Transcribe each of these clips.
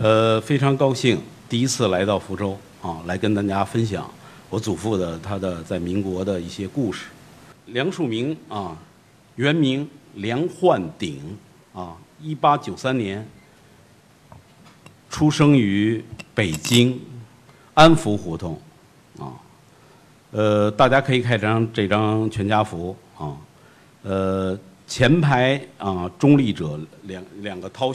呃，非常高兴第一次来到福州啊，来跟大家分享我祖父的他的在民国的一些故事。梁漱溟啊，原名梁焕鼎啊，一八九三年出生于北京安福胡同啊。呃，大家可以看张这张全家福啊，呃，前排啊中立者两两个掏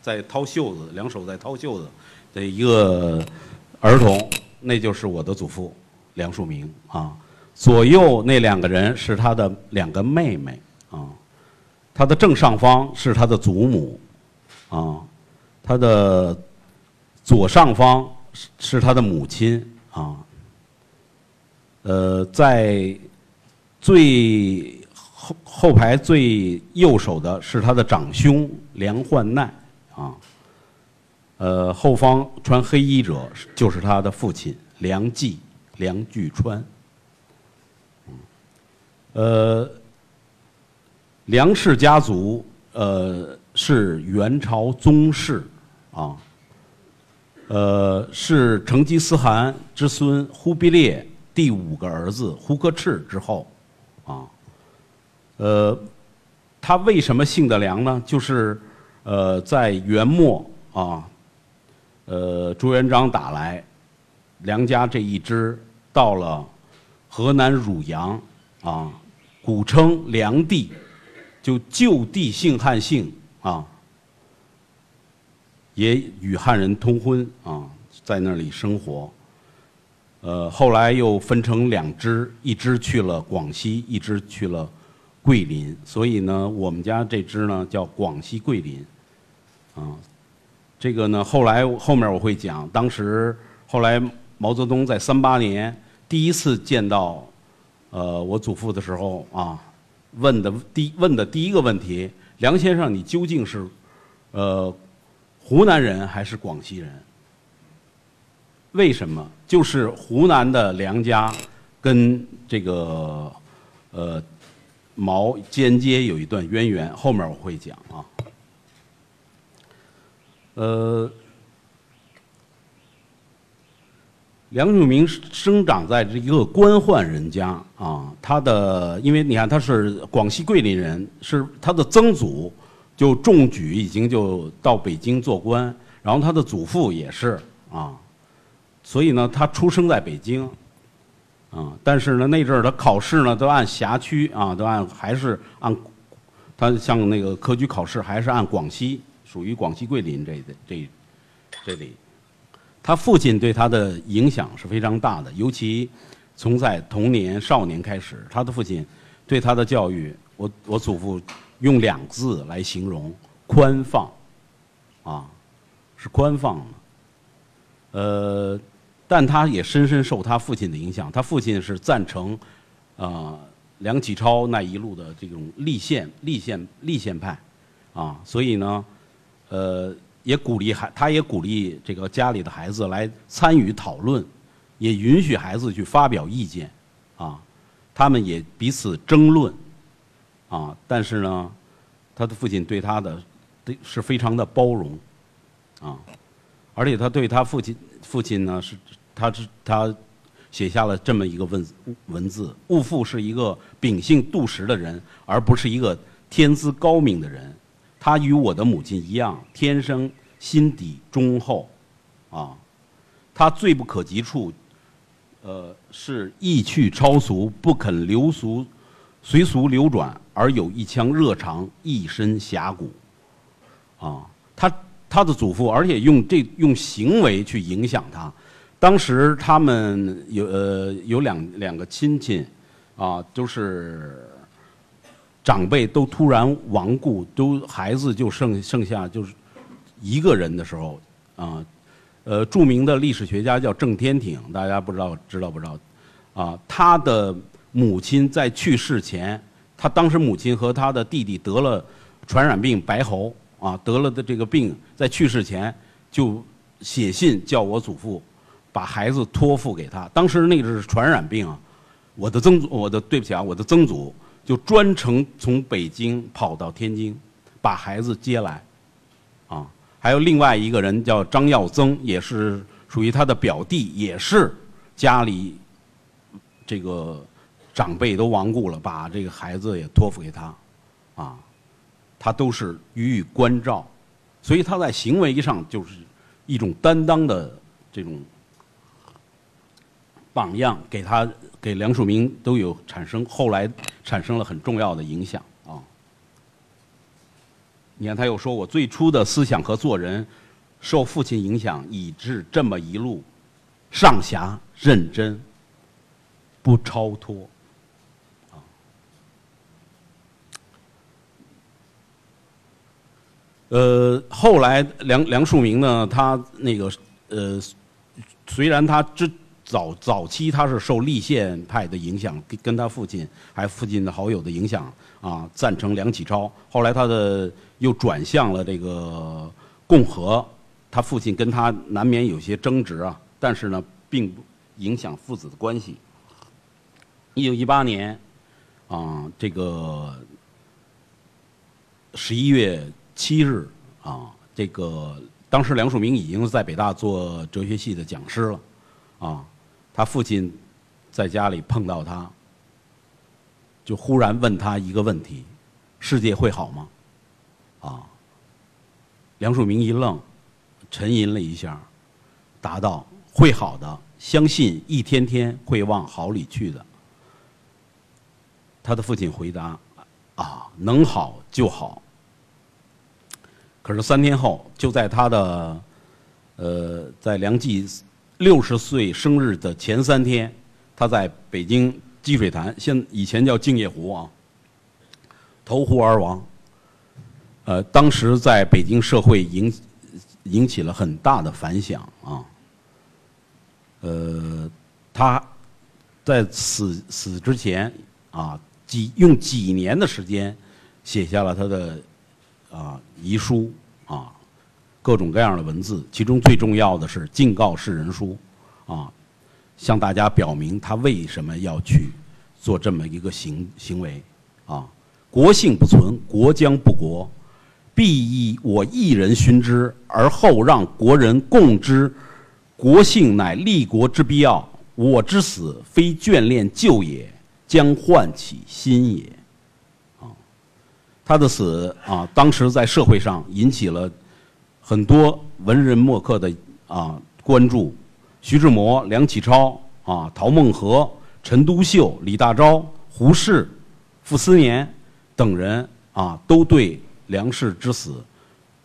在掏袖子，两手在掏袖子的一个儿童，那就是我的祖父梁漱溟啊。左右那两个人是他的两个妹妹啊，他的正上方是他的祖母啊，他的左上方是是他的母亲啊。呃，在最后后排最右手的是他的长兄梁焕难啊。呃，后方穿黑衣者就是他的父亲梁冀梁巨川。呃，梁氏家族呃是元朝宗室啊，呃是成吉思汗之孙忽必烈第五个儿子忽克赤之后啊，呃，他为什么姓的梁呢？就是呃在元末啊，呃朱元璋打来，梁家这一支到了河南汝阳啊。古称梁地，就就地姓汉姓啊，也与汉人通婚啊，在那里生活。呃，后来又分成两支，一支去了广西，一支去了桂林。所以呢，我们家这只呢叫广西桂林，啊，这个呢后来后面我会讲，当时后来毛泽东在三八年第一次见到。呃，我祖父的时候啊，问的第问的第一个问题，梁先生，你究竟是呃湖南人还是广西人？为什么？就是湖南的梁家跟这个呃毛间接有一段渊源，后面我会讲啊。呃。梁漱溟生长在这一个官宦人家啊，他的因为你看他是广西桂林人，是他的曾祖就中举已经就到北京做官，然后他的祖父也是啊，所以呢他出生在北京啊，但是呢那阵儿他考试呢都按辖区啊，都按还是按他像那个科举考试还是按广西，属于广西桂林这这这里。他父亲对他的影响是非常大的，尤其从在童年、少年开始，他的父亲对他的教育，我我祖父用两个字来形容：宽放，啊，是宽放的。呃，但他也深深受他父亲的影响，他父亲是赞成啊梁启超那一路的这种立宪、立宪、立宪派，啊，所以呢，呃。也鼓励孩，他也鼓励这个家里的孩子来参与讨论，也允许孩子去发表意见，啊，他们也彼此争论，啊，但是呢，他的父亲对他的对是非常的包容，啊，而且他对他父亲父亲呢是，他是他写下了这么一个文文字：兀父是一个秉性笃实的人，而不是一个天资高明的人。他与我的母亲一样，天生心底忠厚，啊，他最不可及处，呃，是意趣超俗，不肯流俗，随俗流转，而有一腔热肠，一身侠骨，啊，他他的祖父，而且用这用行为去影响他。当时他们有呃有两两个亲戚，啊，都是。长辈都突然亡故，都孩子就剩剩下就是一个人的时候，啊，呃，著名的历史学家叫郑天挺，大家不知道知道不知道？啊，他的母亲在去世前，他当时母亲和他的弟弟得了传染病白喉，啊，得了的这个病，在去世前就写信叫我祖父把孩子托付给他。当时那个是传染病啊，我的曾祖，我的对不起啊，我的曾祖。就专程从北京跑到天津，把孩子接来，啊，还有另外一个人叫张耀增，也是属于他的表弟，也是家里这个长辈都亡故了，把这个孩子也托付给他，啊，他都是予以关照，所以他在行为上就是一种担当的这种榜样，给他给梁漱溟都有产生后来产生了很重要的影响啊。你看，他又说我最初的思想和做人，受父亲影响，以致这么一路上侠认真，不超脱。啊，呃，后来梁梁漱溟呢，他那个呃，虽然他之早早期他是受立宪派的影响，跟他父亲还有父亲的好友的影响啊，赞成梁启超。后来他的又转向了这个共和，他父亲跟他难免有些争执啊，但是呢，并不影响父子的关系。一九一八年，啊，这个十一月七日啊，这个当时梁漱溟已经在北大做哲学系的讲师了，啊，他父亲在家里碰到他，就忽然问他一个问题：世界会好吗？啊，梁漱溟一愣，沉吟了一下，答道：“会好的，相信一天天会往好里去的。”他的父亲回答：“啊，能好就好。”可是三天后，就在他的呃，在梁冀六十岁生日的前三天，他在北京积水潭（现以前叫镜业湖）啊，投湖而亡。呃，当时在北京社会引引起了很大的反响啊。呃，他在死死之前啊，几用几年的时间写下了他的啊遗书啊，各种各样的文字，其中最重要的是敬告世人书啊，向大家表明他为什么要去做这么一个行行为啊。国姓不存，国将不国。必以我一人勋之，而后让国人共之。国姓乃立国之必要。我之死，非眷恋旧也，将唤起新也。啊，他的死啊，当时在社会上引起了很多文人墨客的啊关注。徐志摩、梁启超啊、陶孟和、陈独秀、李大钊、胡适、傅斯年等人啊，都对。梁氏之死，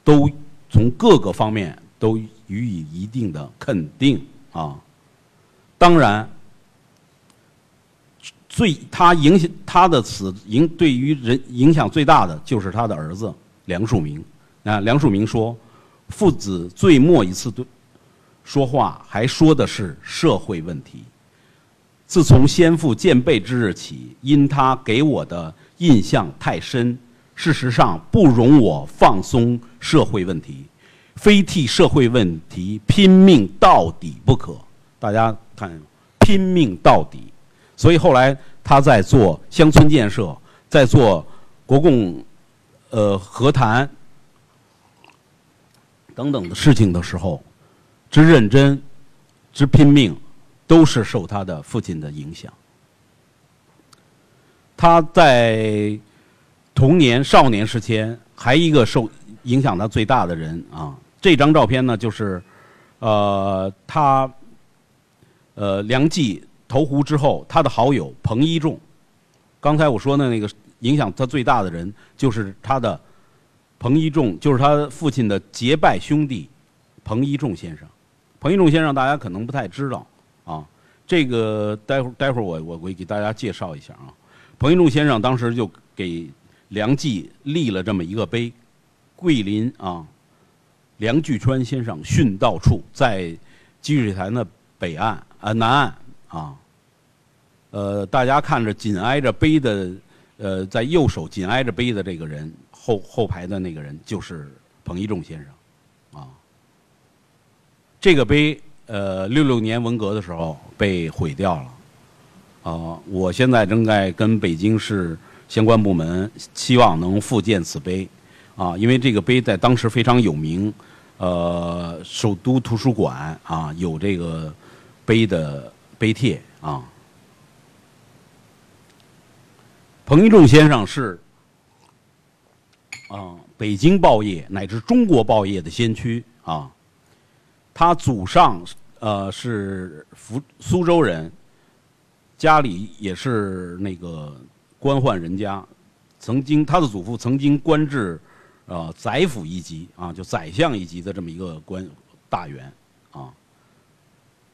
都从各个方面都予以一定的肯定啊。当然，最他影响他的死影对于人影响最大的就是他的儿子梁漱溟。啊，梁漱溟说，父子最末一次对说话，还说的是社会问题。自从先父见背之日起，因他给我的印象太深。事实上，不容我放松社会问题，非替社会问题拼命到底不可。大家看，拼命到底。所以后来他在做乡村建设，在做国共呃和谈等等的事情的时候，之认真，之拼命，都是受他的父亲的影响。他在。童年、少年时期，还一个受影响他最大的人啊。这张照片呢，就是，呃，他，呃，梁冀投湖之后，他的好友彭一仲。刚才我说的那个影响他最大的人，就是他的彭一仲，就是他父亲的结拜兄弟彭一仲先生。彭一仲先生大家可能不太知道啊。这个待会儿待会儿我我会给大家介绍一下啊。彭一仲先生当时就给。梁冀立了这么一个碑，桂林啊，梁巨川先生殉道处在积水潭的北岸啊南岸啊，呃，大家看着紧挨着碑的，呃，在右手紧挨着碑的这个人后后排的那个人就是彭一仲先生，啊，这个碑呃六六年文革的时候被毁掉了，啊，我现在正在跟北京市。相关部门希望能复建此碑，啊，因为这个碑在当时非常有名，呃，首都图书馆啊有这个碑的碑帖啊。彭一仲先生是啊，北京报业乃至中国报业的先驱啊。他祖上呃是福苏州人，家里也是那个官宦人家，曾经他的祖父曾经官至。呃，宰辅一级啊，就宰相一级的这么一个官大员，啊，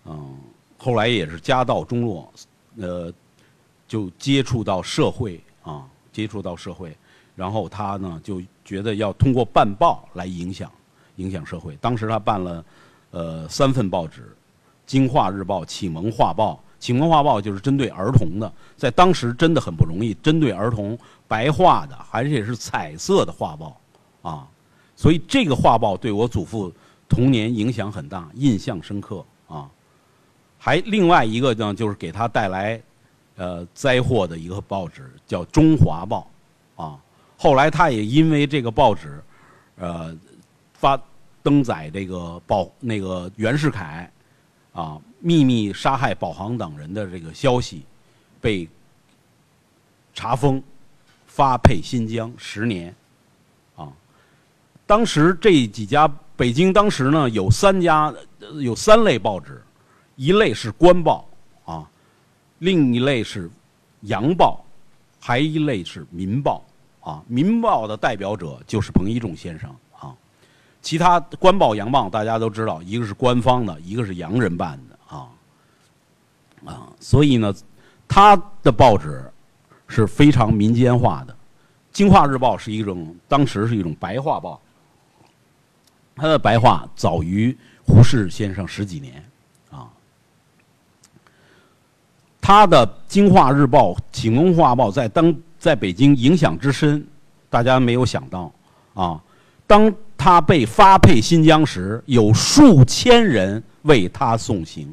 嗯，后来也是家道中落，呃，就接触到社会啊，接触到社会，然后他呢就觉得要通过办报来影响影响社会。当时他办了呃三份报纸，《京华日报》《启蒙画报》。《启蒙画报》就是针对儿童的，在当时真的很不容易，针对儿童白画的，而且是彩色的画报。啊，所以这个画报对我祖父童年影响很大，印象深刻啊。还另外一个呢，就是给他带来呃灾祸的一个报纸，叫《中华报》啊。后来他也因为这个报纸，呃，发登载这个报那个袁世凯啊秘密杀害保航等人的这个消息，被查封，发配新疆十年。啊当时这几家北京当时呢有三家有三类报纸，一类是官报啊，另一类是洋报，还一类是民报啊。民报的代表者就是彭一仲先生啊。其他官报、洋报大家都知道，一个是官方的，一个是洋人办的啊啊。所以呢，他的报纸是非常民间化的。《京华日报》是一种当时是一种白话报。他的白话早于胡适先生十几年，啊，他的《京华日报》《启蒙画报》在当在北京影响之深，大家没有想到，啊，当他被发配新疆时，有数千人为他送行，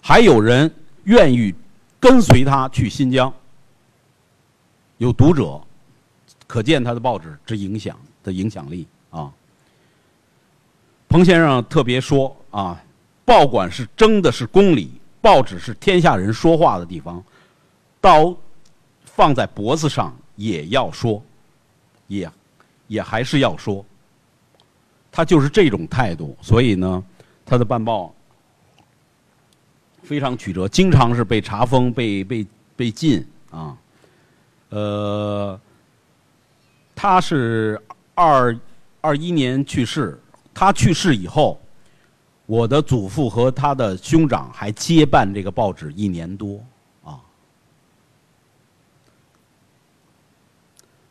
还有人愿意跟随他去新疆，有读者，可见他的报纸之影响的影响力啊。彭先生特别说啊，报馆是争的是公理，报纸是天下人说话的地方，到放在脖子上也要说，也也还是要说。他就是这种态度，所以呢，他的办报非常曲折，经常是被查封、被被被禁啊。呃，他是二二一年去世。他去世以后，我的祖父和他的兄长还接办这个报纸一年多啊，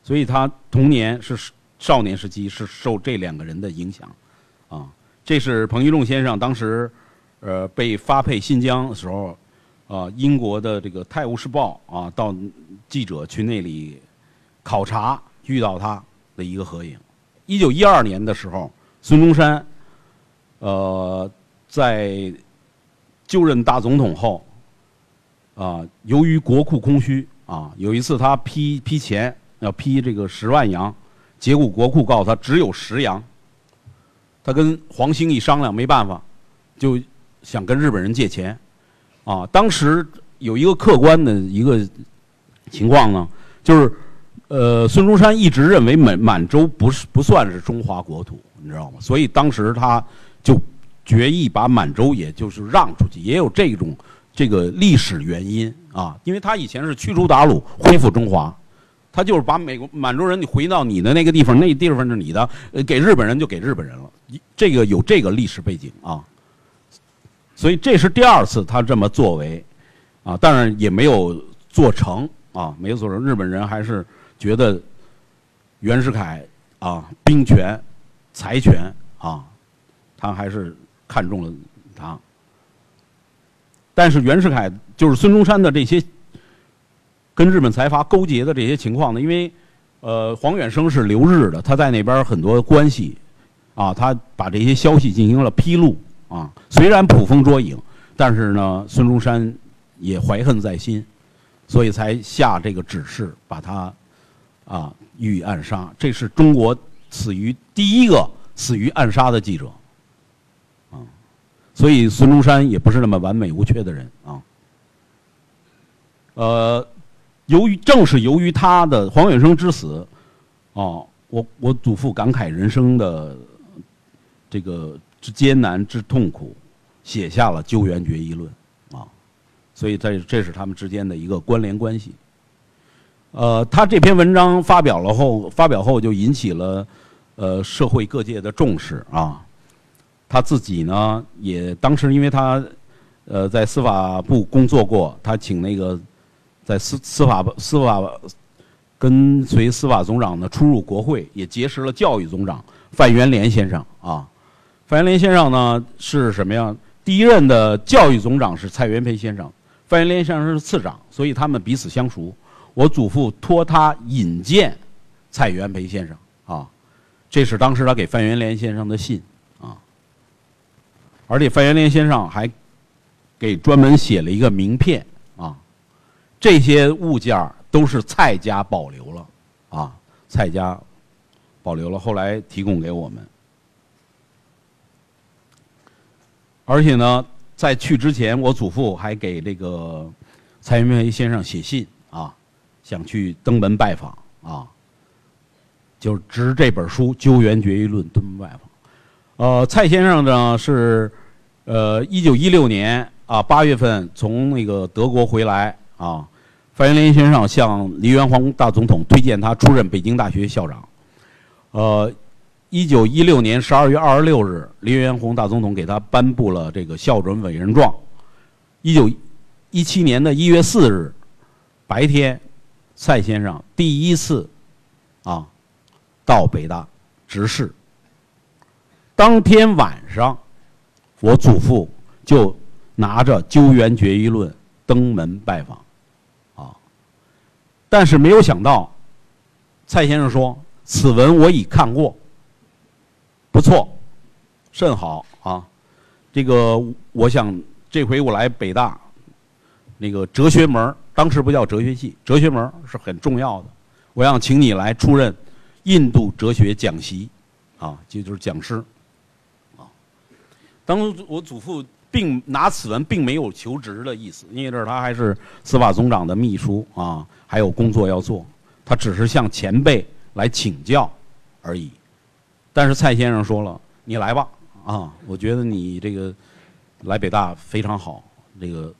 所以他童年是少年时期是受这两个人的影响啊。这是彭玉仲先生当时呃被发配新疆的时候啊，英国的这个《泰晤士报》啊，到记者去那里考察遇到他的一个合影。一九一二年的时候。孙中山，呃，在就任大总统后，啊，由于国库空虚，啊，有一次他批批钱要批这个十万洋，结果国库告诉他只有十洋。他跟黄兴一商量，没办法，就想跟日本人借钱，啊，当时有一个客观的一个情况呢，就是，呃，孙中山一直认为满满洲不是不算是中华国土。你知道吗？所以当时他就决意把满洲，也就是让出去，也有这种这个历史原因啊。因为他以前是驱逐鞑虏，恢复中华，他就是把美国满洲人你回到你的那个地方，那地方是你的，给日本人就给日本人了。这个有这个历史背景啊。所以这是第二次他这么作为啊，当然也没有做成啊，没有做成。日本人还是觉得袁世凯啊，兵权。财权啊，他还是看中了他。但是袁世凯就是孙中山的这些跟日本财阀勾结的这些情况呢，因为呃黄远生是留日的，他在那边很多关系啊，他把这些消息进行了披露啊。虽然捕风捉影，但是呢，孙中山也怀恨在心，所以才下这个指示把他啊予以暗杀。这是中国。死于第一个死于暗杀的记者，啊，所以孙中山也不是那么完美无缺的人啊。呃，由于正是由于他的黄远生之死，哦，我我祖父感慨人生的这个之艰难之痛苦，写下了《救援决议论》啊，所以在这是他们之间的一个关联关系。呃，他这篇文章发表了后，发表后就引起了呃社会各界的重视啊。他自己呢，也当时因为他呃在司法部工作过，他请那个在司司法司法跟随司法总长呢出入国会，也结识了教育总长范元濂先生啊。范元濂先生呢是什么呀？第一任的教育总长是蔡元培先生，范元濂先生是次长，所以他们彼此相熟。我祖父托他引荐蔡元培先生啊，这是当时他给范元濂先生的信啊。而且范元濂先生还给专门写了一个名片，这些物件都是蔡家保留了啊，蔡家保留了，后来提供给我们。而且呢，在去之前，我祖父还给这个蔡元培先生写信啊。想去登门拜访啊，就是执这本书《救援决议论》登门拜访。呃，蔡先生呢是，呃，一九一六年啊八月份从那个德国回来啊，范元濂先生向黎元洪大总统推荐他出任北京大学校长。呃，一九一六年十二月二十六日，黎元洪大总统给他颁布了这个校准委任状。一九一七年的一月四日白天。蔡先生第一次啊到北大执事，当天晚上，我祖父就拿着《救援决议论》登门拜访，但是没有想到，蔡先生说：“此文我已看过，不错，甚好啊。这个我想这回我来北大，那个哲学门当时不叫哲学系，哲学门是很重要的。我想请你来出任印度哲学讲席，啊，这就是讲师，啊。当我祖父并拿此文并没有求职的意思，因为这他还是司法总长的秘书啊，还有工作要做，他只是向前辈来请教而已。但是蔡先生说了：“你来吧，啊，我觉得你这个来北大非常好，这个。”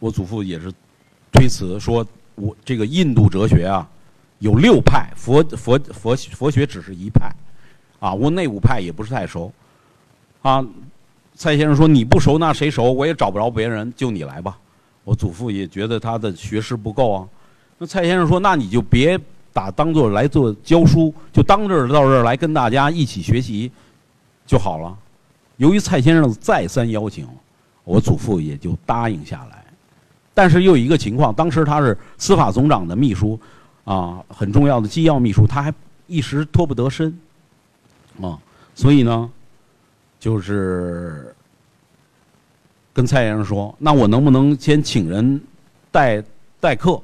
我祖父也是推辞说，我这个印度哲学啊，有六派，佛佛佛佛学只是一派，啊，我那五派也不是太熟，啊，蔡先生说你不熟那谁熟？我也找不着别人，就你来吧。我祖父也觉得他的学识不够啊。那蔡先生说，那你就别把当做来做教书，就当这儿到这儿来跟大家一起学习就好了。由于蔡先生再三邀请，我祖父也就答应下来。但是又有一个情况，当时他是司法总长的秘书，啊，很重要的机要秘书，他还一时脱不得身，啊，所以呢，就是跟蔡先生说，那我能不能先请人代代课？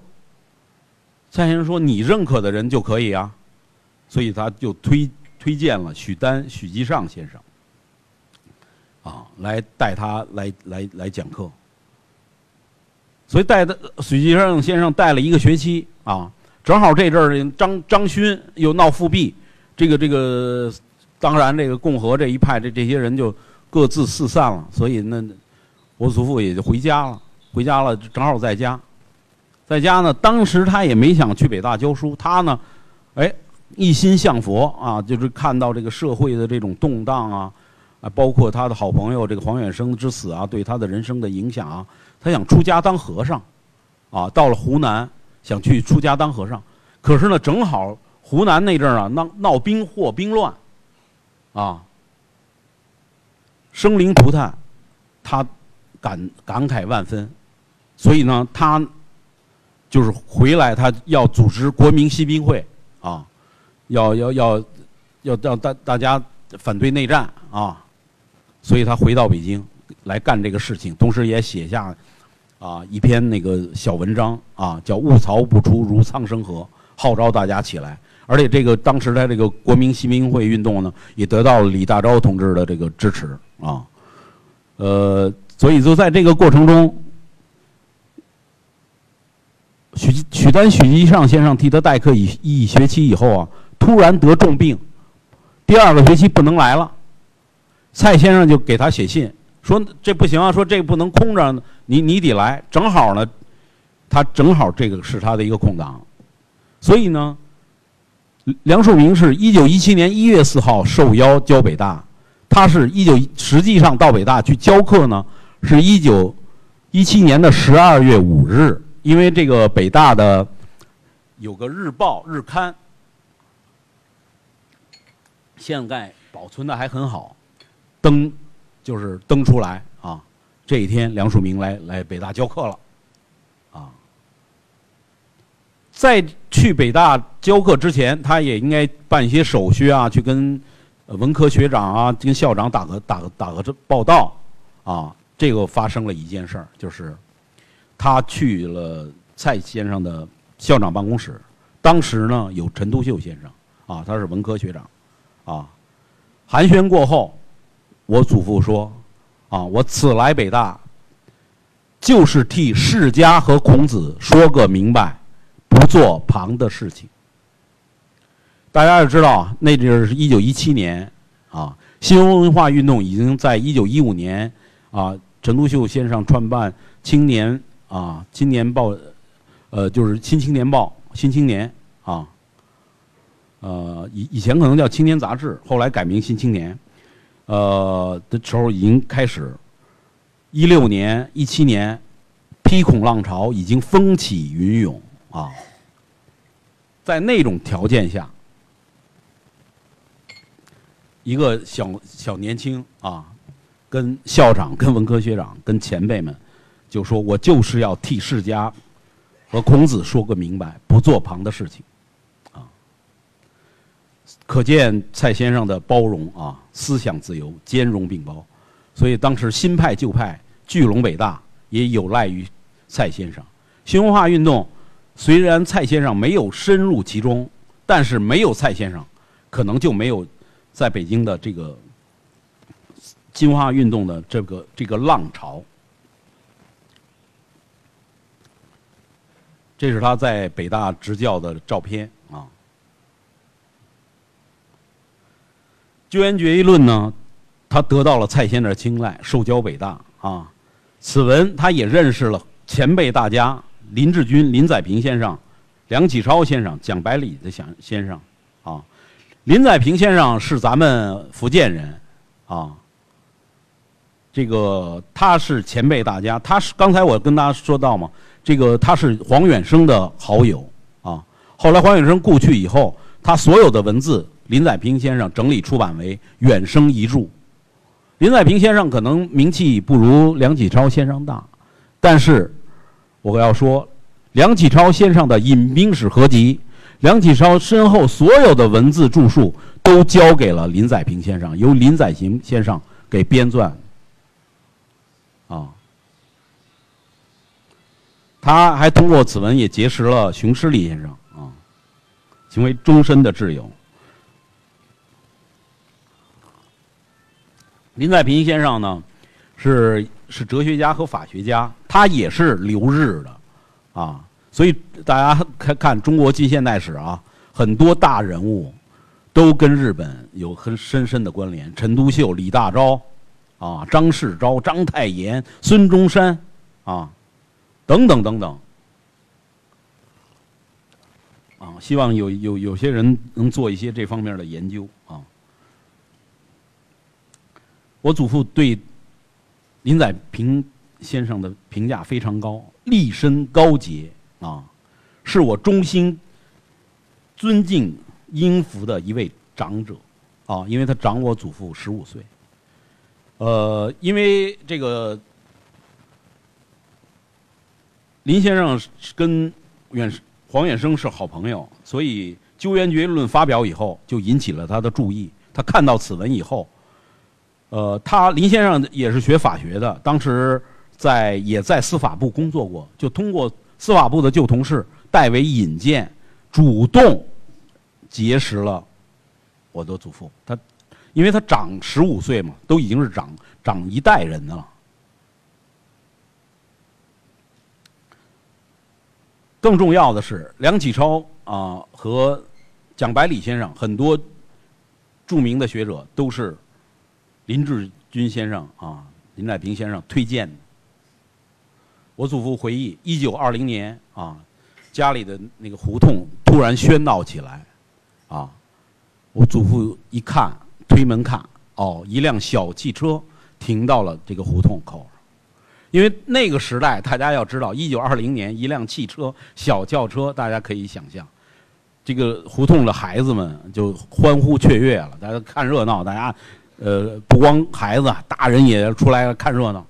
蔡先生说，你认可的人就可以啊，所以他就推推荐了许丹、许继尚先生，啊，来带他来来来讲课。所以带的许继尚先生带了一个学期啊，正好这阵儿张张勋又闹复辟，这个这个，当然这个共和这一派这这些人就各自四散了，所以那我祖父也就回家了，回家了正好在家，在家呢，当时他也没想去北大教书，他呢，哎，一心向佛啊，就是看到这个社会的这种动荡啊，啊，包括他的好朋友这个黄远生之死啊，对他的人生的影响啊。他想出家当和尚，啊，到了湖南想去出家当和尚，可是呢，正好湖南那阵儿啊闹闹兵祸兵乱，啊，生灵涂炭，他感感慨万分，所以呢，他就是回来，他要组织国民新兵会，啊，要要要要让大大家反对内战啊，所以他回到北京来干这个事情，同时也写下。啊，一篇那个小文章啊，叫“物曹不出如苍生河”，号召大家起来。而且这个当时的这个国民新兵会运动呢，也得到了李大钊同志的这个支持啊。呃，所以就在这个过程中，许许丹、许基尚先生替他代课一一学期以后啊，突然得重病，第二个学期不能来了。蔡先生就给他写信说：“这不行啊，说这不能空着，你你得来。正好呢，他正好这个是他的一个空档，所以呢，梁漱溟是一九一七年一月四号受邀教北大。”他是一九实际上到北大去教课呢，是一九一七年的十二月五日，因为这个北大的有个日报日刊，现在保存的还很好，登就是登出来啊。这一天，梁漱溟来来北大教课了，啊，在去北大教课之前，他也应该办一些手续啊，去跟。文科学长啊，跟校长打个打个打个这报道，啊，这个发生了一件事儿，就是他去了蔡先生的校长办公室，当时呢有陈独秀先生，啊，他是文科学长，啊，寒暄过后，我祖父说，啊，我此来北大，就是替世家和孔子说个明白，不做旁的事情。大家要知道，那阵是一九一七年，啊，新文化运动已经在一九一五年，啊，陈独秀先生创办《青年》啊，《青年报》，呃，就是《新青年报》《新青年》啊，呃，以以前可能叫《青年杂志》，后来改名《新青年》，呃的时候已经开始，一六年、一七年，批孔浪潮已经风起云涌啊，在那种条件下。一个小小年轻啊，跟校长、跟文科学长、跟前辈们，就说我就是要替世家和孔子说个明白，不做旁的事情，啊，可见蔡先生的包容啊，思想自由，兼容并包，所以当时新派旧派聚拢北大，也有赖于蔡先生。新文化运动虽然蔡先生没有深入其中，但是没有蔡先生，可能就没有。在北京的这个新文化运动的这个这个浪潮，这是他在北大执教的照片啊。救援决议论呢，他得到了蔡先生的青睐，受教北大啊。此文他也认识了前辈大家林志军、林载平先生、梁启超先生、蒋百里的先先生啊。林载平先生是咱们福建人，啊，这个他是前辈大家，他是刚才我跟大家说到嘛，这个他是黄远生的好友啊。后来黄远生故去以后，他所有的文字，林载平先生整理出版为《远生遗著》。林载平先生可能名气不如梁启超先生大，但是我要说，梁启超先生的《饮冰史合集》。梁启超身后所有的文字著述都交给了林载平先生，由林载平先生给编撰。啊，他还通过此文也结识了熊十力先生啊，成为终身的挚友。林在平先生呢，是是哲学家和法学家，他也是留日的，啊。所以大家看看中国近现代史啊，很多大人物都跟日本有很深深的关联。陈独秀、李大钊，啊，张世钊、章太炎、孙中山，啊，等等等等，啊，希望有有有些人能做一些这方面的研究啊。我祖父对林载平先生的评价非常高，立身高洁。啊，是我衷心尊敬、应服的一位长者，啊，因为他长我祖父十五岁。呃，因为这个林先生跟远黄远生是好朋友，所以《救援决议论》发表以后，就引起了他的注意。他看到此文以后，呃，他林先生也是学法学的，当时在也在司法部工作过，就通过。司法部的旧同事代为引荐，主动结识了我的祖父。他因为他长十五岁嘛，都已经是长长一代人的了。更重要的是，梁启超啊和蒋百里先生很多著名的学者都是林志军先生啊、林乃平先生推荐的。我祖父回忆，一九二零年啊，家里的那个胡同突然喧闹起来，啊，我祖父一看，推门看，哦，一辆小汽车停到了这个胡同口。因为那个时代，大家要知道，一九二零年，一辆汽车、小轿车，大家可以想象，这个胡同的孩子们就欢呼雀跃了，大家看热闹，大家，呃，不光孩子，大人也出来看热闹，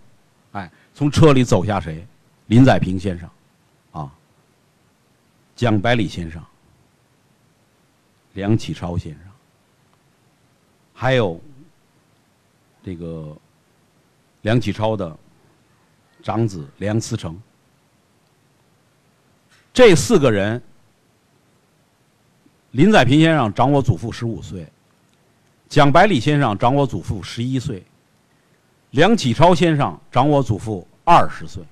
哎，从车里走下谁？林载平先生，啊，蒋百里先生，梁启超先生，还有这个梁启超的。长子梁思成，这四个人，林载平先生长我祖父十五岁，蒋百里先生长我祖父十一岁，梁启超先生长我祖父二十岁，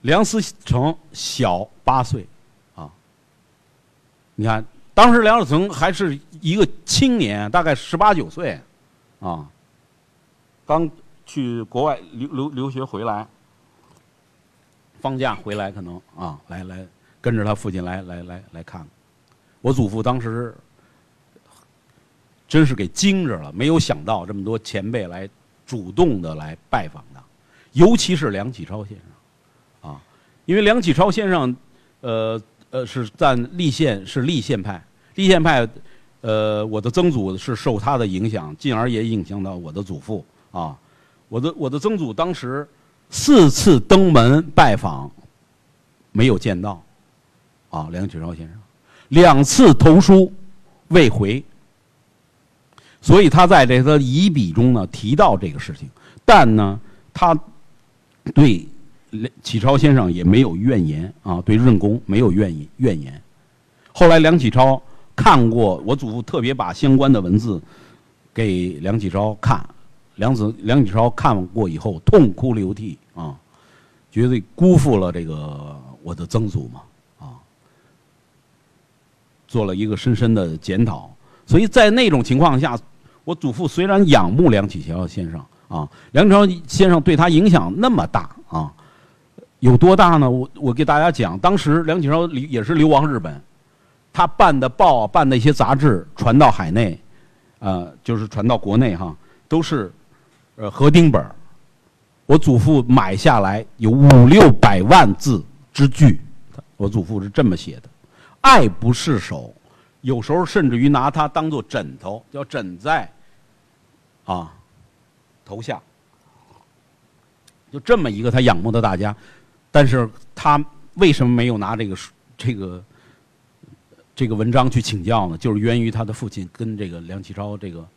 梁思成小八岁，啊，你看当时梁思成还是一个青年，大概十八九岁，啊，刚。去国外留留留学回来，放假回来可能啊，来来跟着他父亲来来来来看。我祖父当时真是给惊着了，没有想到这么多前辈来主动的来拜访他，尤其是梁启超先生，啊，因为梁启超先生，呃呃是在立宪是立宪派，立宪派，呃我的曾祖是受他的影响，进而也影响到我的祖父啊。我的我的曾祖当时四次登门拜访，没有见到，啊，梁启超先生，两次投书未回，所以他在这个遗笔中呢提到这个事情，但呢，他对梁启超先生也没有怨言啊，对任公没有怨言怨言。后来梁启超看过我祖父特别把相关的文字给梁启超看。梁子梁启超看过以后痛哭流涕啊，觉得辜负了这个我的曾祖嘛啊，做了一个深深的检讨。所以在那种情况下，我祖父虽然仰慕梁启超先生啊，梁启超先生对他影响那么大啊，有多大呢？我我给大家讲，当时梁启超也是流亡日本，他办的报、办的一些杂志传到海内，呃，就是传到国内哈，都是。呃，合订本我祖父买下来有五六百万字之巨，我祖父是这么写的：爱不释手，有时候甚至于拿它当做枕头，叫枕在啊头下。就这么一个他仰慕的大家，但是他为什么没有拿这个这个这个文章去请教呢？就是源于他的父亲跟这个梁启超这个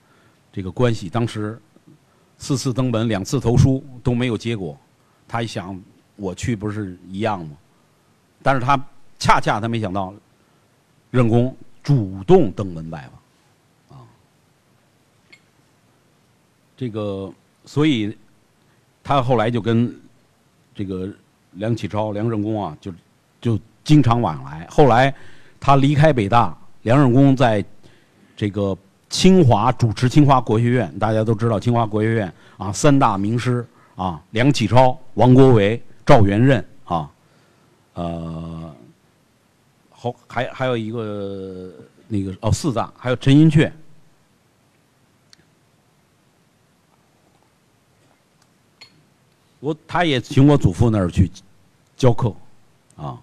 这个关系，当时。四次登门，两次投书都没有结果，他一想，我去不是一样吗？但是他恰恰他没想到，任公主动登门拜访，啊，这个所以他后来就跟这个梁启超、梁任公啊，就就经常往来。后来他离开北大，梁任公在这个。清华主持清华国学院，大家都知道清华国学院啊，三大名师啊，梁启超、王国维、赵元任啊，呃，好，还还有一个那个哦，四大，还有陈寅恪，我他也请我祖父那儿去教课啊，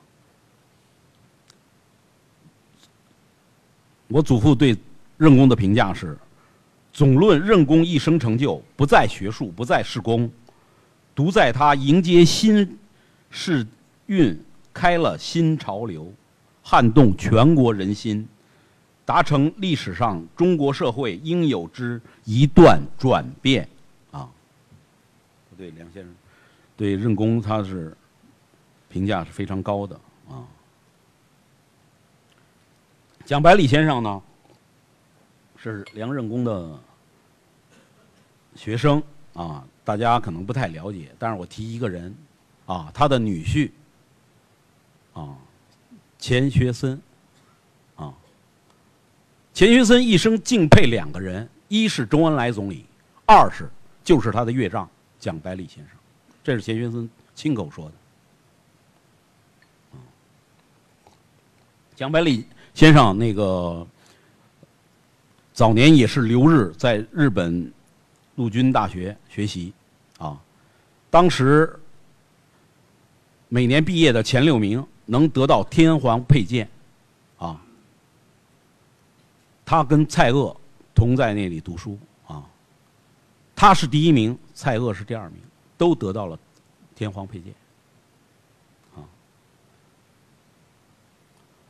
我祖父对。任公的评价是：总论任公一生成就，不在学术，不在事功，独在他迎接新世运，开了新潮流，撼动全国人心，达成历史上中国社会应有之一段转变。啊，不对梁先生，对任公他是评价是非常高的啊。蒋百里先生呢，是梁任公的学生啊，大家可能不太了解，但是我提一个人啊，他的女婿啊，钱学森啊，钱学森一生敬佩两个人，一是周恩来总理，二是就是他的岳丈蒋百里先生，这是钱学森亲口说的。蒋百里先生那个早年也是留日在日本陆军大学学习，啊，当时每年毕业的前六名能得到天皇佩剑，啊，他跟蔡锷同在那里读书啊，他是第一名，蔡锷是第二名，都得到了天皇佩剑。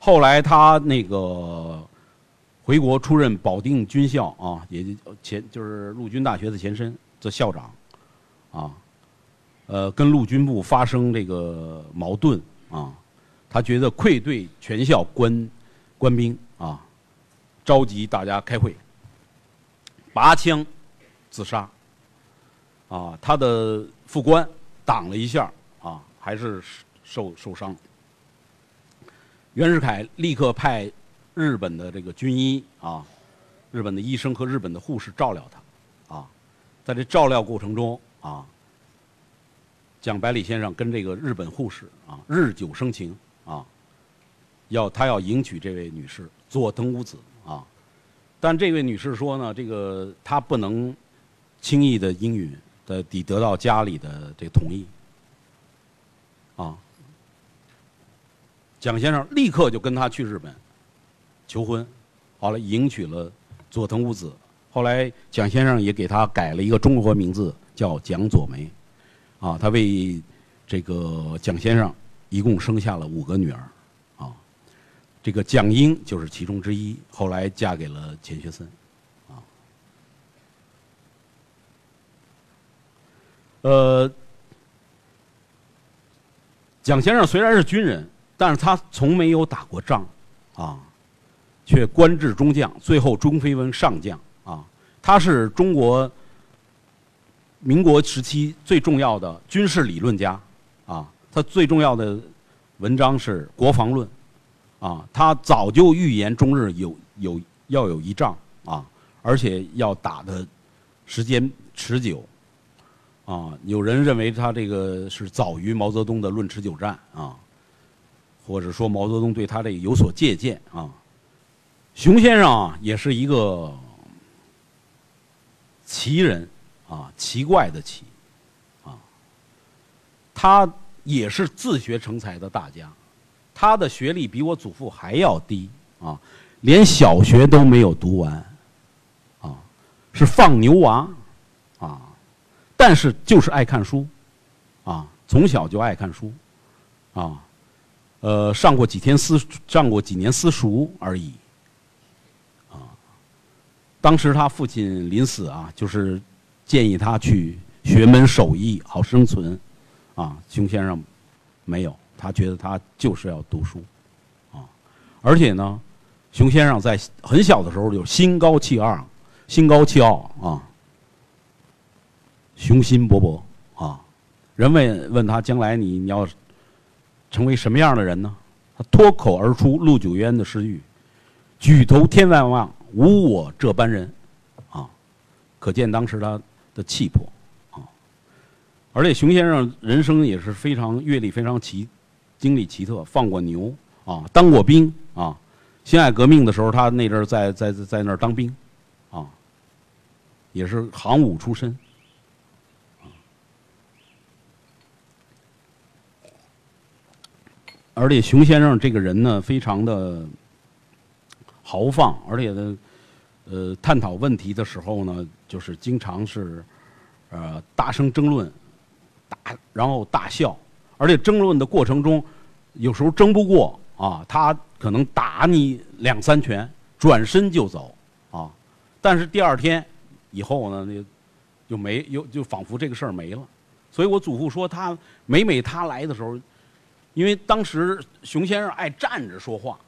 后来他那个回国出任保定军校啊，也就前就是陆军大学的前身的校长，啊，呃，跟陆军部发生这个矛盾啊，他觉得愧对全校官官兵啊，召集大家开会，拔枪自杀，啊，他的副官挡了一下啊，还是受受伤。袁世凯立刻派日本的这个军医啊，日本的医生和日本的护士照料他，啊，在这照料过程中啊，蒋百里先生跟这个日本护士啊日久生情啊，要他要迎娶这位女士佐藤屋子啊，但这位女士说呢，这个她不能轻易的应允的，得得到家里的这同意，蒋先生立刻就跟他去日本求婚，好了，迎娶了佐藤五子。后来蒋先生也给他改了一个中国名字，叫蒋佐梅。啊，他为这个蒋先生一共生下了五个女儿。啊，这个蒋英就是其中之一，后来嫁给了钱学森。啊，呃，蒋先生虽然是军人。但是他从没有打过仗，啊，却官至中将，最后中飞为上将，啊，他是中国民国时期最重要的军事理论家，啊，他最重要的文章是《国防论》，啊，他早就预言中日有有要有一仗，啊，而且要打的时间持久，啊，有人认为他这个是早于毛泽东的《论持久战》啊。或者说毛泽东对他这有所借鉴啊，熊先生啊也是一个奇人啊，奇怪的奇啊，他也是自学成才的大家，他的学历比我祖父还要低啊，连小学都没有读完啊，是放牛娃啊，但是就是爱看书啊，从小就爱看书啊。呃，上过几天私，上过几年私塾而已，啊，当时他父亲临死啊，就是建议他去学门手艺好生存，啊，熊先生没有，他觉得他就是要读书，啊，而且呢，熊先生在很小的时候就心高气傲，心高气傲啊，雄心勃勃。啊，人问问他将来你你要。成为什么样的人呢？他脱口而出陆九渊的诗句：“举头天万望，无我这般人。”啊，可见当时他的气魄啊。而且熊先生人生也是非常阅历非常奇，经历奇特，放过牛啊，当过兵啊。辛亥革命的时候，他那阵儿在在在那儿当兵啊，也是行伍出身。而且熊先生这个人呢，非常的豪放，而且呢，呃，探讨问题的时候呢，就是经常是，呃，大声争论，大然后大笑，而且争论的过程中，有时候争不过啊，他可能打你两三拳，转身就走啊，但是第二天以后呢，那就没又就仿佛这个事儿没了，所以我祖父说他每每他来的时候。因为当时熊先生爱站着说话，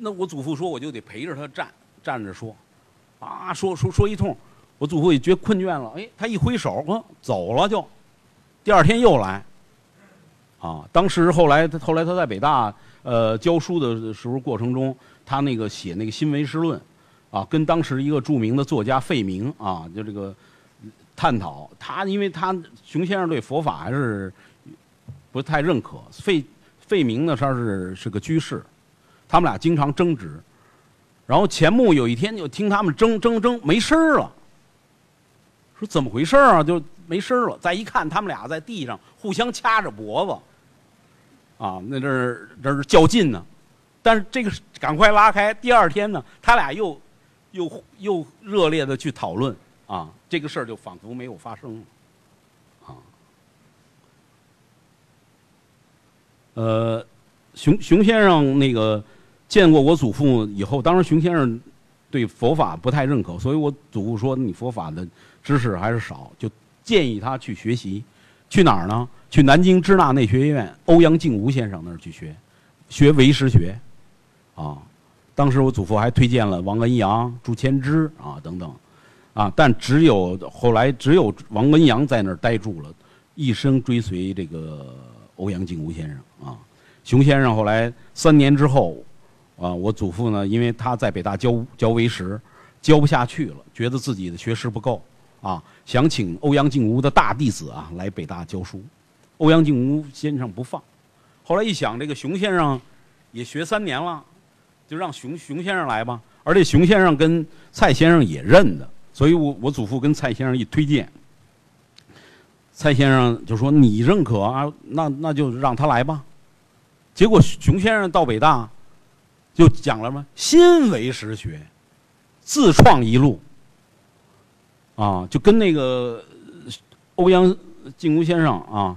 那我祖父说我就得陪着他站站着说，啊，说说说一通，我祖父也觉困倦了，哎，他一挥手，嗯，走了就，第二天又来，啊，当时后来他后来他在北大呃教书的时候过程中，他那个写那个新唯识论，啊，跟当时一个著名的作家费明啊，就这个探讨。他，因为他熊先生对佛法还是不太认可，费费明呢他是是个居士。他们俩经常争执，然后钱穆有一天就听他们争争争没声儿了，说怎么回事啊？就没声儿了。再一看，他们俩在地上互相掐着脖子，啊，那这是这是较劲呢。但是这个赶快拉开。第二天呢，他俩又又又热烈的去讨论啊，这个事儿就仿佛没有发生，啊，呃，熊熊先生那个。见过我祖父以后，当时熊先生对佛法不太认可，所以我祖父说你佛法的知识还是少，就建议他去学习，去哪儿呢？去南京支那内学院欧阳靖无先生那儿去学，学唯识学，啊，当时我祖父还推荐了王恩阳、朱谦之啊等等，啊，但只有后来只有王恩阳在那儿待住了，一生追随这个欧阳靖无先生啊，熊先生后来三年之后。啊，我祖父呢，因为他在北大教教唯识，教不下去了，觉得自己的学识不够，啊，想请欧阳靖无的大弟子啊来北大教书，欧阳靖无先生不放，后来一想，这个熊先生也学三年了，就让熊熊先生来吧，而且熊先生跟蔡先生也认得，所以我我祖父跟蔡先生一推荐，蔡先生就说你认可啊，那那就让他来吧，结果熊先生到北大。就讲了吗？新唯实学，自创一路，啊，就跟那个欧阳靖无先生啊，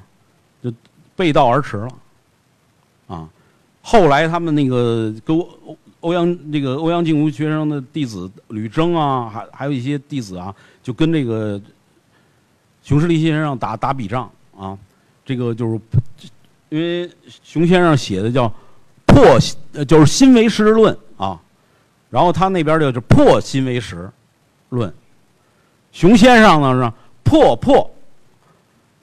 就背道而驰了，啊，后来他们那个跟欧欧阳那个欧阳靖无学生的弟子吕征啊，还还有一些弟子啊，就跟这个熊十力先生打打笔仗啊，这个就是因为熊先生写的叫。破就是新唯识论啊，然后他那边就是破新唯识论，熊先生呢是破破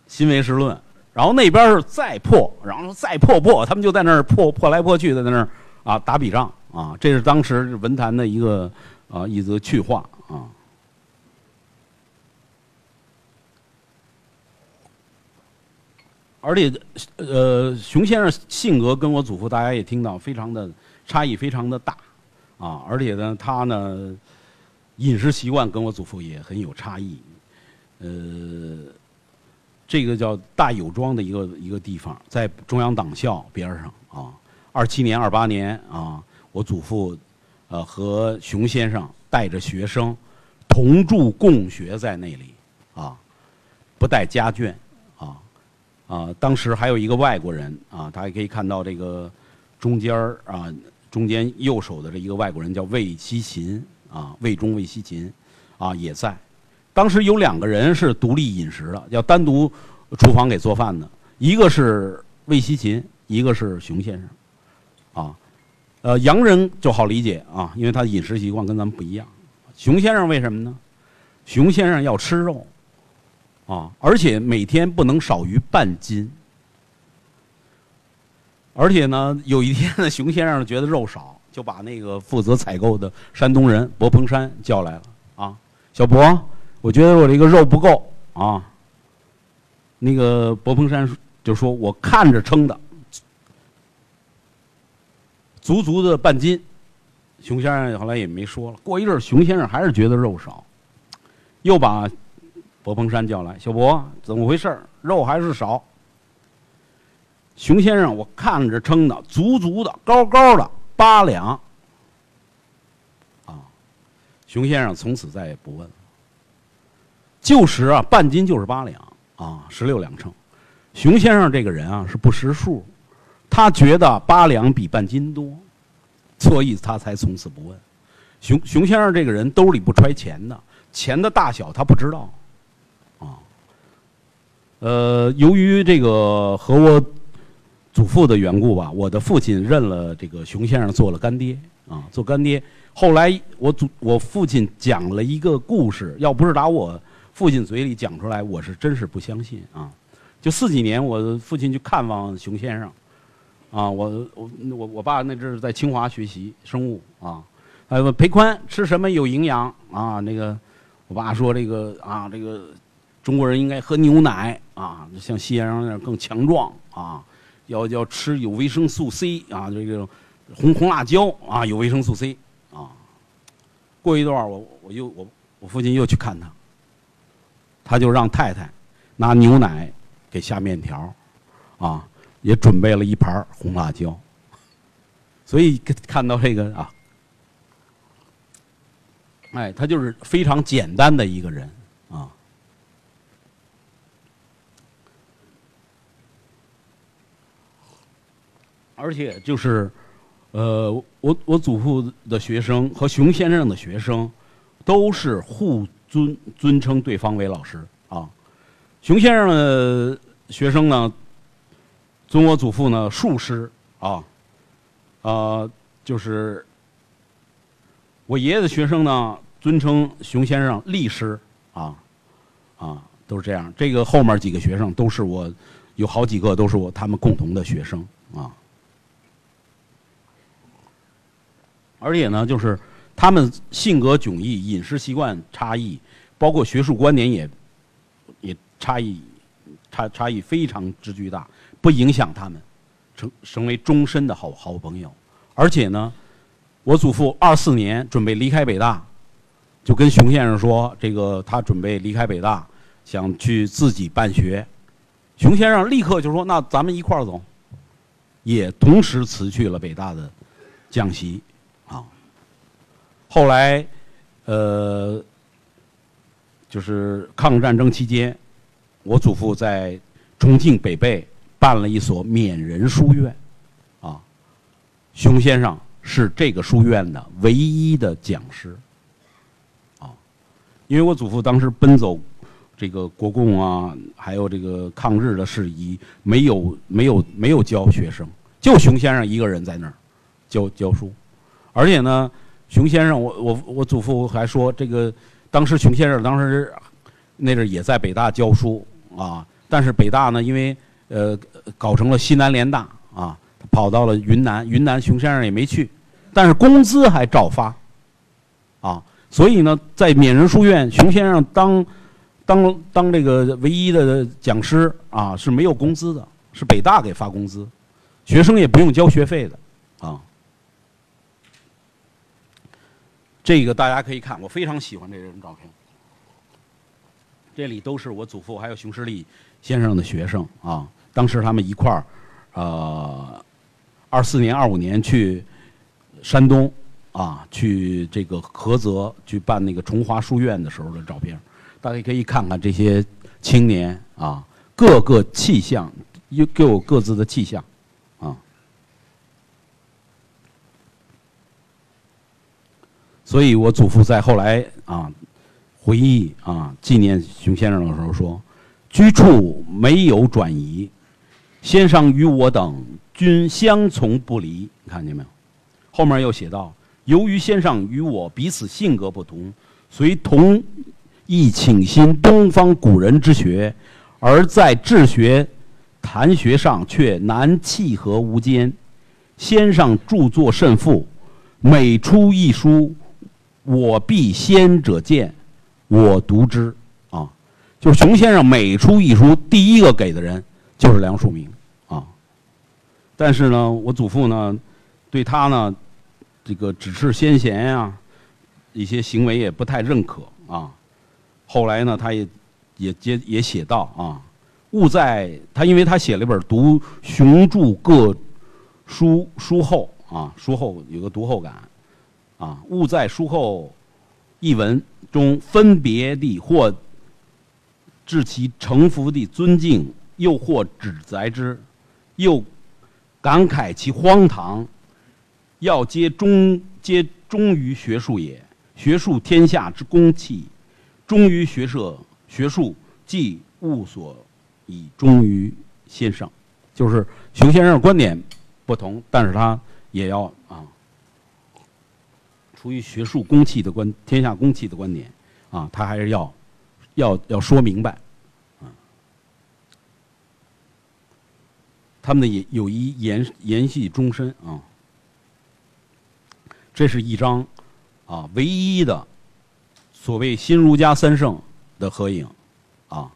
新唯识论，然后那边是再破，然后再破破，他们就在那儿破破来破去的在那儿啊打笔仗啊，这是当时文坛的一个啊一则趣话啊。而且，呃，熊先生性格跟我祖父大家也听到，非常的差异非常的大，啊，而且呢，他呢，饮食习惯跟我祖父也很有差异，呃，这个叫大有庄的一个一个地方，在中央党校边上啊，二七年、二八年啊，我祖父，呃，和熊先生带着学生同住共学在那里，啊，不带家眷。啊，当时还有一个外国人啊，大家可以看到这个中间儿啊，中间右手的这一个外国人叫魏西勤啊，魏忠魏西勤啊也在。当时有两个人是独立饮食的，要单独厨房给做饭的，一个是魏西勤，一个是熊先生啊。呃，洋人就好理解啊，因为他的饮食习惯跟咱们不一样。熊先生为什么呢？熊先生要吃肉。啊，而且每天不能少于半斤。而且呢，有一天呢，熊先生觉得肉少，就把那个负责采购的山东人博鹏山叫来了。啊，小博，我觉得我这个肉不够啊。那个博鹏山就说：“我看着称的，足足的半斤。”熊先生后来也没说了。过一阵儿，熊先生还是觉得肉少，又把。博鹏山叫来，小博，怎么回事？肉还是少。熊先生，我看着称的，足足的，高高的，八两。啊，熊先生从此再也不问了。旧时啊，半斤就是八两啊，十六两称。熊先生这个人啊，是不识数，他觉得八两比半斤多，所以他才从此不问。熊熊先生这个人兜里不揣钱的，钱的大小他不知道。呃，由于这个和我祖父的缘故吧，我的父亲认了这个熊先生做了干爹啊，做干爹。后来我祖我父亲讲了一个故事，要不是打我父亲嘴里讲出来，我是真是不相信啊。就四几年，我父亲去看望熊先生，啊，我我我我爸那阵儿在清华学习生物啊，呃，裴宽吃什么有营养啊？那个我爸说这个啊，这个中国人应该喝牛奶啊，像西洋人那样更强壮啊，要要吃有维生素 C 啊，这个红红辣椒啊，有维生素 C 啊。过一段我我又我我父亲又去看他，他就让太太拿牛奶。给下面条，啊，也准备了一盘红辣椒，所以看到这个啊，哎，他就是非常简单的一个人啊，而且就是，呃，我我祖父的学生和熊先生的学生，都是互尊尊称对方为老师啊。熊先生的学生呢，尊我祖父呢术师啊，呃，就是我爷爷的学生呢，尊称熊先生力师啊，啊，都是这样。这个后面几个学生都是我，有好几个都是我他们共同的学生啊。而且呢，就是他们性格迥异，饮食习惯差异，包括学术观点也也。差异，差差异非常之巨大，不影响他们成成为终身的好好朋友。而且呢，我祖父二四年准备离开北大，就跟熊先生说，这个他准备离开北大，想去自己办学。熊先生立刻就说：“那咱们一块儿走。”也同时辞去了北大的讲席。后来，呃，就是抗日战争期间。我祖父在重庆北碚办了一所缅人书院，啊，熊先生是这个书院的唯一的讲师，啊，因为我祖父当时奔走这个国共啊，还有这个抗日的事宜，没有没有没有教学生，就熊先生一个人在那儿教教书，而且呢，熊先生，我我我祖父还说，这个当时熊先生当时那阵也在北大教书。啊！但是北大呢，因为呃搞成了西南联大啊，跑到了云南。云南熊先生也没去，但是工资还照发，啊，所以呢，在勉人书院，熊先生当当当这个唯一的讲师啊，是没有工资的，是北大给发工资，学生也不用交学费的，啊。这个大家可以看，我非常喜欢这张照片。这里都是我祖父还有熊十力先生的学生啊，当时他们一块儿，呃，二四年、二五年去山东啊，去这个菏泽去办那个崇华书院的时候的照片，大家可以看看这些青年啊，各个气象又各有各自的气象啊，所以我祖父在后来啊。回忆啊，纪念熊先生的时候说：“居处没有转移，先生与我等均相从不离。”你看见没有？后面又写到：“由于先生与我彼此性格不同，虽同意倾心东方古人之学，而在治学、谈学上却难契合无间。先生著作甚富，每出一书，我必先者见。”我读之，啊，就是熊先生每出一书，第一个给的人就是梁漱溟，啊，但是呢，我祖父呢，对他呢，这个指示先贤呀，一些行为也不太认可，啊，后来呢，他也也接也写到啊，勿在他，因为他写了一本读熊著各书书后啊，书后有个读后感，啊，勿在书后一文。中分别地或致其诚服的尊敬，又或指责之，又感慨其荒唐。要皆忠皆忠于学术也，学术天下之公器，忠于学社学术，即物所以忠于先生。就是熊先生观点不同，但是他也要啊。出于学术公器的观天下公器的观点啊，他还是要要要说明白，啊，他们的友友谊延延续终身啊。这是一张啊唯一的所谓新儒家三圣的合影啊，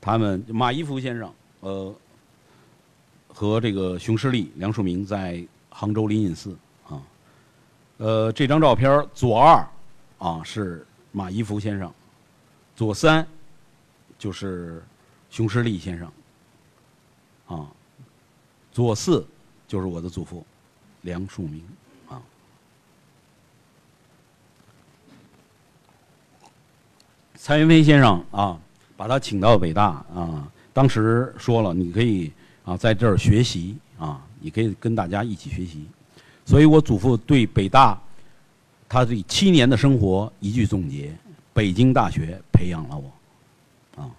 他们马一浮先生呃和这个熊十力、梁漱溟在杭州灵隐寺，呃这张照片左二啊是马一浮先生，左三就是熊十力先生啊，左四就是我的祖父梁漱溟。蔡元飞先生啊，把他请到北大啊，当时说了，你可以啊在这儿学习啊，你可以跟大家一起学习。所以我祖父对北大他这七年的生活一句总结：北京大学培养了我啊。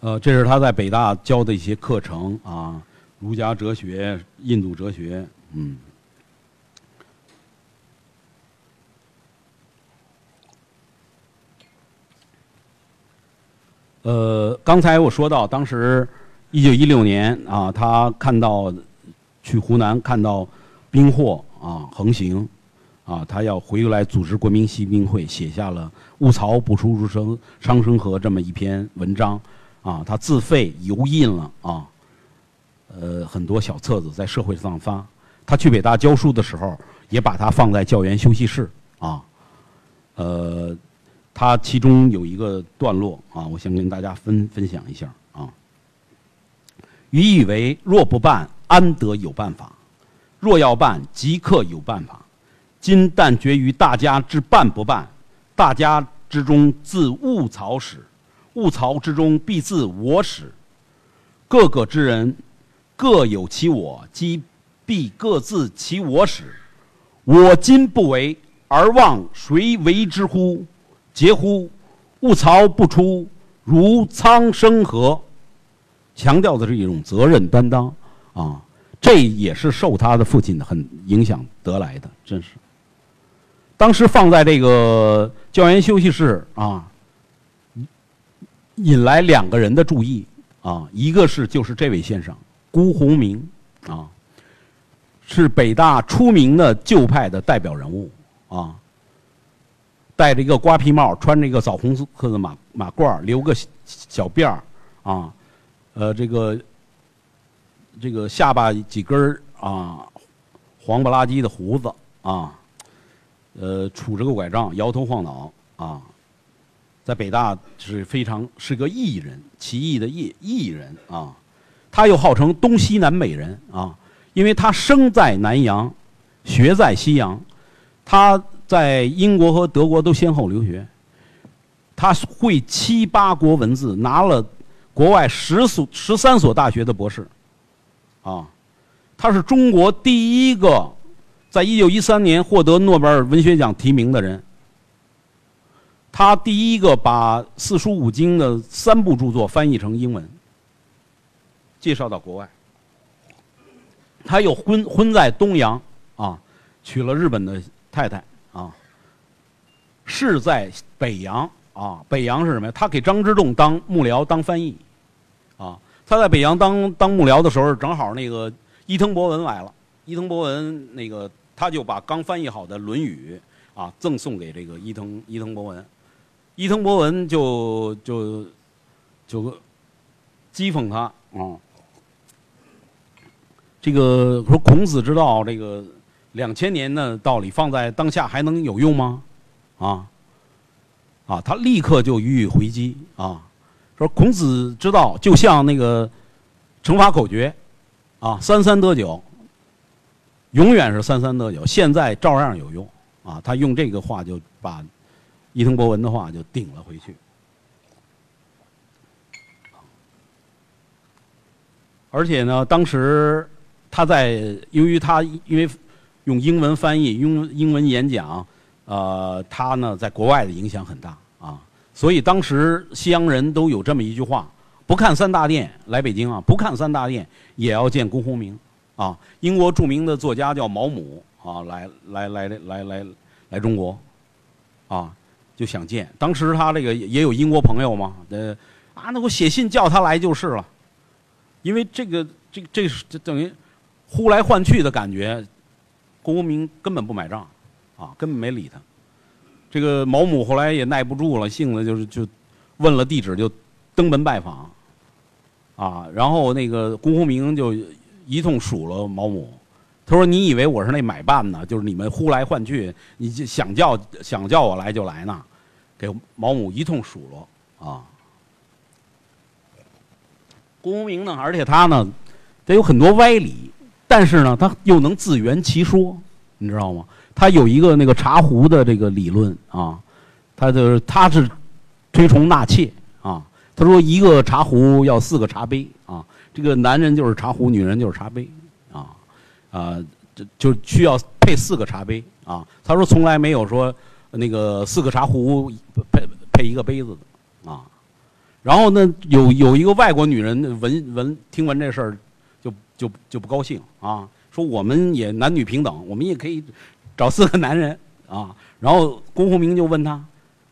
呃，这是他在北大教的一些课程啊，儒家哲学、印度哲学，嗯。呃，刚才我说到，当时一九一六年啊，他看到去湖南看到兵祸啊横行啊，他要回来组织国民新兵会，写下了“物曹不出如生长生河”这么一篇文章啊，他自费油印了啊，呃，很多小册子在社会上发。他去北大教书的时候，也把它放在教员休息室啊，呃。他其中有一个段落啊，我想跟大家分分享一下。予以为若不办，安得有办法？若要办，即刻有办法。今但决于大家之办不办，大家之中自物曹始，物曹之中必自我始。各个之人各有其我，即必各自其我始。我今不为，而望谁为之乎？嗟乎！物曹不出，如苍生何？强调的是一种责任担当啊，这也是受他的父亲很影响得来的，真是。当时放在这个教员休息室啊，引来两个人的注意啊，一个是就是这位先生辜鸿铭啊，是北大出名的旧派的代表人物啊。戴着一个瓜皮帽，穿着一个枣红色的马马褂，留个小辫儿，啊，呃，这个这个下巴几根啊，黄不拉几的胡子啊，呃，杵着个拐杖，摇头晃脑啊，在北大是非常是个艺人，奇异的艺艺人啊，他又号称东西南美人啊，因为他生在南洋，学在西洋，他。在英国和德国都先后留学，他会七八国文字，拿了国外十所十三所大学的博士，啊，他是中国第一个在一九一三年获得诺贝尔文学奖提名的人，他第一个把四书五经的三部著作翻译成英文，介绍到国外，他又婚婚在东洋，啊，娶了日本的太太。啊，是在北洋。啊，北洋是什么呀？他给张之洞当幕僚、当翻译，啊，他在北洋当当幕僚的时候，正好那个伊藤博文来了，伊藤博文那个他就把刚翻译好的《论语》啊赠送给这个伊藤伊藤博文，伊藤博文就就就讥讽他啊，这个说孔子之道这个。两千年的道理放在当下还能有用吗？啊，啊，他立刻就予以回击啊，说孔子之道就像那个乘法口诀，啊，三三得九，永远是三三得九，现在照样有用啊。他用这个话就把伊藤博文的话就顶了回去，而且呢，当时他在由于他因为。用英文翻译，用英文演讲，呃，他呢在国外的影响很大，所以当时西洋人都有这么一句话：不看三大殿来北京啊，不看三大殿也要见辜鸿铭啊，英国著名的作家叫毛姆啊，来来来来来来中国，啊，就想见。当时他这个也有英国朋友嘛，呃，啊，那我写信叫他来就是了，因为这个这这等于呼来唤去的感觉，郭公明根本不买账，啊，根本没理他。这个毛姆后来也耐不住了，性子就是就问了地址，就登门拜访。啊，然后那个辜鸿铭就一通数落毛姆，他说：“你以为我是那买办呢？就是你们呼来唤去，你就想叫想叫我来就来呢？”给毛姆一通数落啊。辜鸿铭呢，而且他呢，他有很多歪理，但是呢，他又能自圆其说，你知道吗？他有一个那个茶壶的这个理论啊，他就是他是推崇纳妾啊。他说：“一个茶壶要四个茶杯啊，这个男人就是茶壶，女人就是茶杯啊，啊，这就需要配四个茶杯啊。”他说：“从来没有说那个四个茶壶配配一个杯子的啊。”然后呢，有有一个外国女人闻闻听闻这事儿，就就就不高兴啊，说我们也男女平等，我们也可以找四个男人啊。然后龚鸿明就问他：“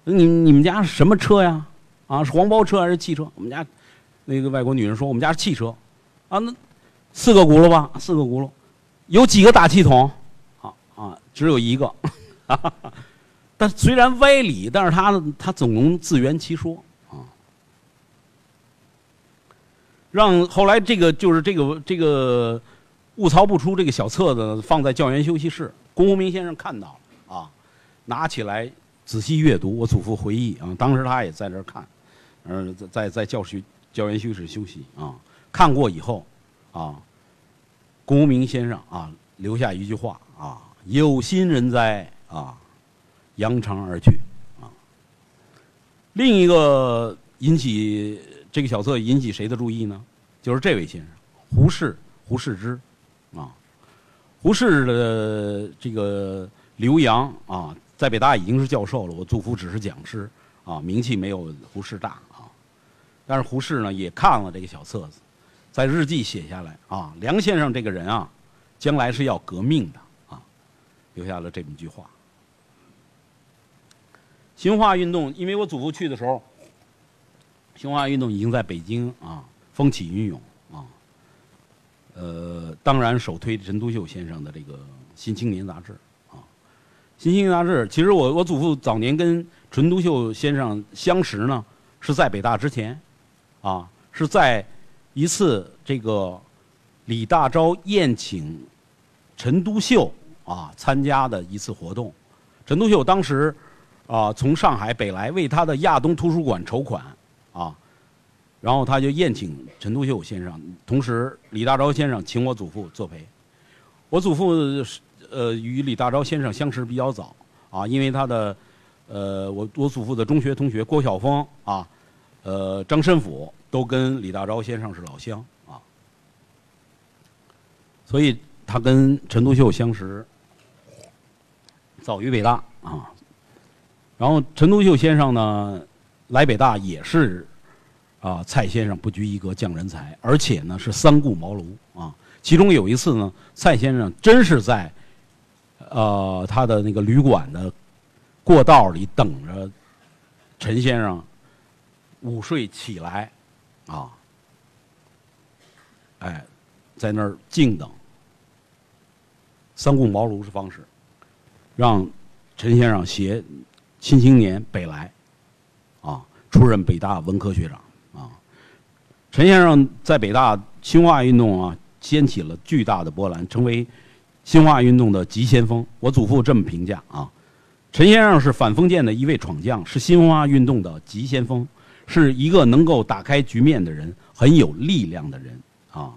你你们家是什么车呀？”啊，是黄包车还是汽车？我们家那个外国女人说，我们家是汽车。啊，那四个轱辘吧，四个轱辘，有几个大气筒？啊啊，只有一个。但虽然歪理，但是他他总能自圆其说啊。让后来这个就是这个这个物曹不出这个小册子放在教员休息室，龚鸿明先生看到了啊，拿起来仔细阅读。我祖父回忆啊，当时他也在这儿看。嗯，在在在教室教员休息室休息啊，看过以后，啊，龚鸿明先生啊留下一句话啊：“有心人哉啊，扬长而去啊。”另一个引起这个小册引起谁的注意呢？就是这位先生，胡适，胡适之啊，胡适的这个留洋啊，在北大已经是教授了，我祖父只是讲师啊，名气没有胡适大啊。但是胡适呢也看了这个小册子，在日记写下来啊，梁先生这个人啊，将来是要革命的啊，留下了这么一句话。新文化运动，因为我祖父去的时候，新文化运动已经在北京啊风起云涌，呃，当然首推陈独秀先生的这个《新青年》杂志啊，《新青年》杂志，其实我我祖父早年跟陈独秀先生相识呢，是在北大之前。啊，是在一次这个李大钊宴请陈独秀啊参加的一次活动。陈独秀当时啊从上海北来，为他的亚东图书馆筹款啊，然后他就宴请陈独秀先生，同时李大钊先生请我祖父作陪。我祖父呃与李大钊先生相识比较早啊，因为他的呃我我祖父的中学同学郭晓峰啊。呃，张申府都跟李大钊先生是老乡啊，所以他跟陈独秀相识，早于北大啊。然后陈独秀先生呢，来北大也是啊，蔡先生不拘一格降人才，而且呢是三顾茅庐啊。其中有一次呢，蔡先生真是在呃他的那个旅馆的过道里等着陈先生。午睡起来，啊，哎，在那儿静等。三顾茅庐是方式，让陈先生携《新青年》北来，啊，出任北大文科学长，陈先生在北大新化运动啊，掀起了巨大的波澜，成为新化运动的急先锋。我祖父这么评价啊，陈先生是反封建的一位闯将，是新化运动的急先锋。是一个能够打开局面的人，很有力量的人啊。